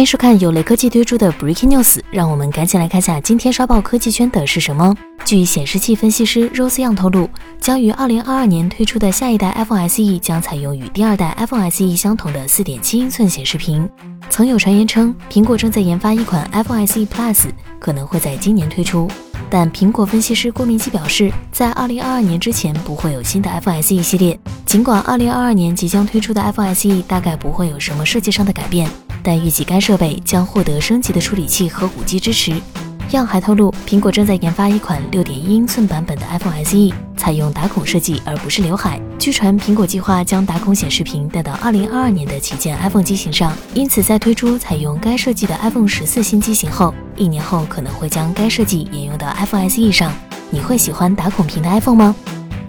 欢迎收看由雷科技推出的 Breaking News，让我们赶紧来看下今天刷爆科技圈的是什么。据显示器分析师 Rose Young 透露，将于2022年推出的下一代 iPhone SE 将采用与第二代 iPhone SE 相同的4.7英寸显示屏。曾有传言称，苹果正在研发一款 iPhone SE Plus，可能会在今年推出。但苹果分析师郭明基表示，在2022年之前不会有新的 iPhone SE 系列。尽管2022年即将推出的 iPhone SE 大概不会有什么设计上的改变。但预计该设备将获得升级的处理器和 5G 支持。样还透露，苹果正在研发一款6.1英寸版本的 iPhone SE，采用打孔设计而不是刘海。据传，苹果计划将打孔显示屏带到2022年的旗舰 iPhone 机型上，因此在推出采用该设计的 iPhone 十四新机型后，一年后可能会将该设计沿用到 iPhone SE 上。你会喜欢打孔屏的 iPhone 吗？